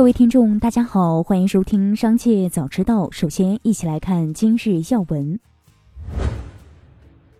各位听众，大家好，欢迎收听《商界早知道》。首先，一起来看今日要闻。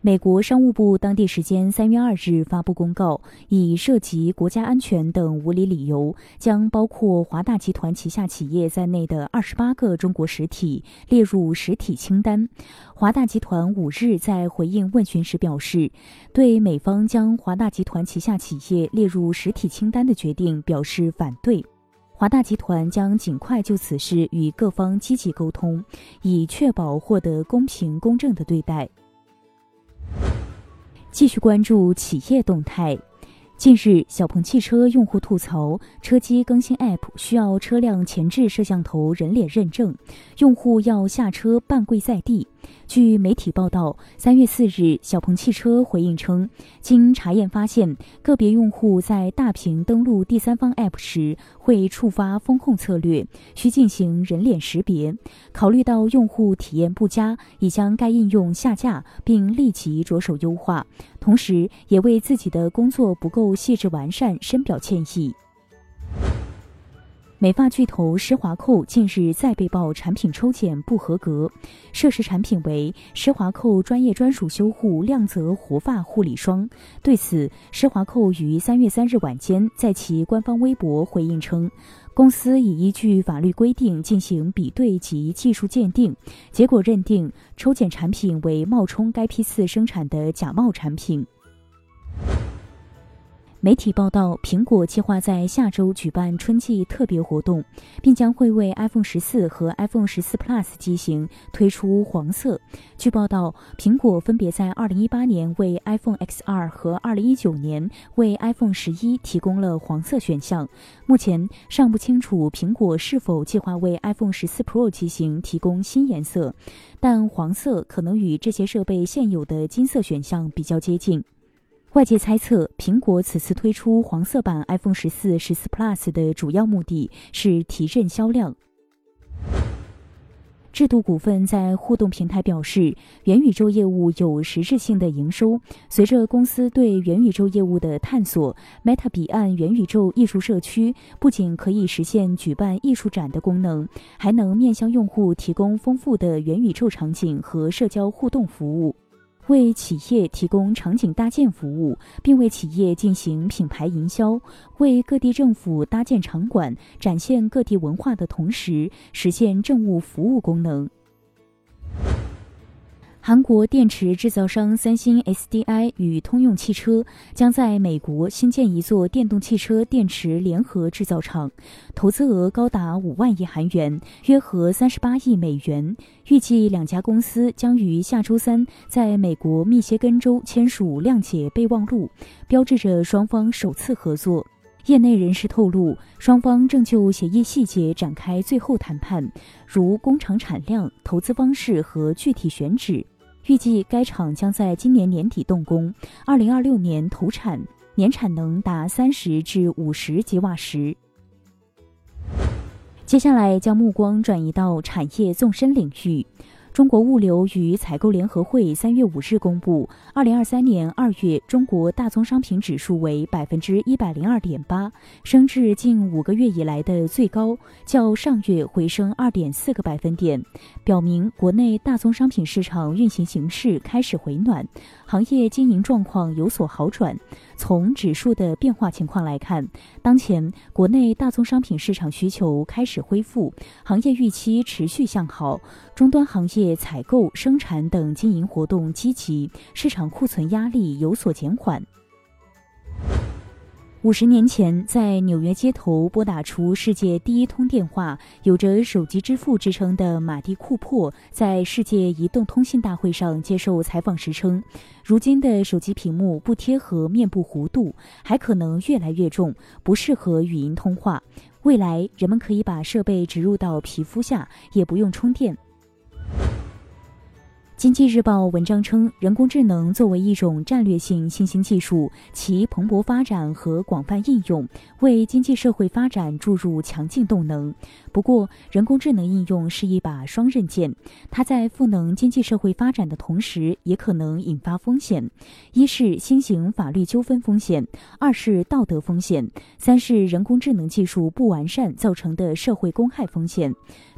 美国商务部当地时间三月二日发布公告，以涉及国家安全等无理理由，将包括华大集团旗下企业在内的二十八个中国实体列入实体清单。华大集团五日在回应问询时表示，对美方将华大集团旗下企业列入实体清单的决定表示反对。华大集团将尽快就此事与各方积极沟通，以确保获得公平公正的对待。继续关注企业动态。近日，小鹏汽车用户吐槽，车机更新 App 需要车辆前置摄像头人脸认证，用户要下车半跪在地。据媒体报道，三月四日，小鹏汽车回应称，经查验发现，个别用户在大屏登录第三方 App 时会触发风控策略，需进行人脸识别。考虑到用户体验不佳，已将该应用下架，并立即着手优化。同时，也为自己的工作不够细致完善深表歉意。美发巨头施华蔻近日再被曝产品抽检不合格，涉事产品为施华蔻专业专属修护亮泽活发护理霜。对此，施华蔻于三月三日晚间在其官方微博回应称，公司已依据法律规定进行比对及技术鉴定，结果认定抽检产品为冒充该批次生产的假冒产品。媒体报道，苹果计划在下周举办春季特别活动，并将会为 iPhone 十四和 iPhone 十四 Plus 机型推出黄色。据报道，苹果分别在2018年为 iPhone XR 和2019年为 iPhone 十一提供了黄色选项。目前尚不清楚苹果是否计划为 iPhone 十四 Pro 机型提供新颜色，但黄色可能与这些设备现有的金色选项比较接近。外界猜测，苹果此次推出黄色版 iPhone 十四、十四 Plus 的主要目的是提振销量。智度股份在互动平台表示，元宇宙业务有实质性的营收。随着公司对元宇宙业务的探索，Meta 彼岸元宇宙艺术社区不仅可以实现举办艺术展的功能，还能面向用户提供丰富的元宇宙场景和社交互动服务。为企业提供场景搭建服务，并为企业进行品牌营销，为各地政府搭建场馆，展现各地文化的同时，实现政务服务功能。韩国电池制造商三星 SDI 与通用汽车将在美国新建一座电动汽车电池联合制造厂，投资额高达五万亿韩元，约合三十八亿美元。预计两家公司将于下周三在美国密歇根州签署谅解备忘录，标志着双方首次合作。业内人士透露，双方正就协议细节展开最后谈判，如工厂产量、投资方式和具体选址。预计该厂将在今年年底动工，二零二六年投产，年产能达三十至五十吉瓦时。接下来将目光转移到产业纵深领域。中国物流与采购联合会三月五日公布，二零二三年二月中国大宗商品指数为百分之一百零二点八，升至近五个月以来的最高，较上月回升二点四个百分点，表明国内大宗商品市场运行形势开始回暖，行业经营状况有所好转。从指数的变化情况来看，当前国内大宗商品市场需求开始恢复，行业预期持续向好，终端行业采购、生产等经营活动积极，市场库存压力有所减缓。五十年前，在纽约街头拨打出世界第一通电话、有着“手机之父”之称的马蒂·库珀，在世界移动通信大会上接受采访时称：“如今的手机屏幕不贴合面部弧度，还可能越来越重，不适合语音通话。未来，人们可以把设备植入到皮肤下，也不用充电。”经济日报文章称，人工智能作为一种战略性新兴技术，其蓬勃发展和广泛应用，为经济社会发展注入强劲动能。不过，人工智能应用是一把双刃剑，它在赋能经济社会发展的同时，也可能引发风险：一是新型法律纠纷风险，二是道德风险，三是人工智能技术不完善造成的社会公害风险。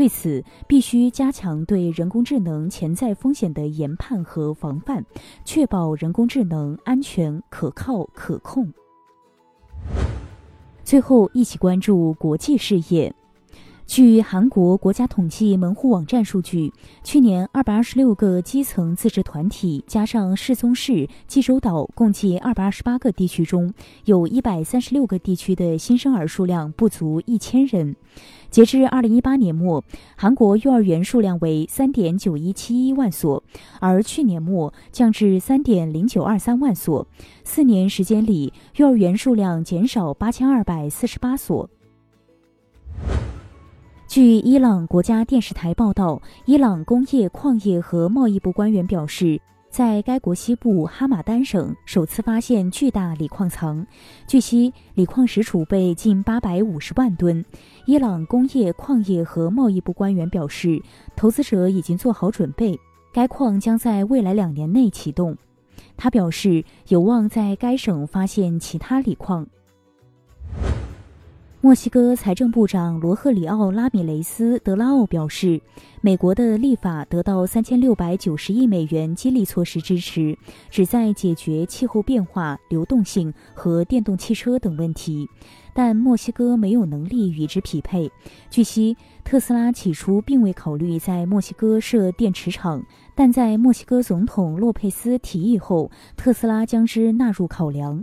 对此，必须加强对人工智能潜在风险的研判和防范，确保人工智能安全、可靠、可控。最后，一起关注国际事业。据韩国国家统计门户网站数据，去年二百二十六个基层自治团体加上世宗市、济州岛，共计二百二十八个地区中，有一百三十六个地区的新生儿数量不足一千人。截至二零一八年末，韩国幼儿园数量为三点九一七一万所，而去年末降至三点零九二三万所。四年时间里，幼儿园数量减少八千二百四十八所。据伊朗国家电视台报道，伊朗工业、矿业和贸易部官员表示，在该国西部哈马丹省首次发现巨大锂矿藏，据悉，锂矿石储备近八百五十万吨。伊朗工业、矿业和贸易部官员表示，投资者已经做好准备，该矿将在未来两年内启动。他表示，有望在该省发现其他锂矿。墨西哥财政部长罗赫里奥·拉米雷斯·德拉奥表示，美国的立法得到三千六百九十亿美元激励措施支持，旨在解决气候变化、流动性和电动汽车等问题，但墨西哥没有能力与之匹配。据悉，特斯拉起初并未考虑在墨西哥设电池厂，但在墨西哥总统洛佩斯提议后，特斯拉将之纳入考量。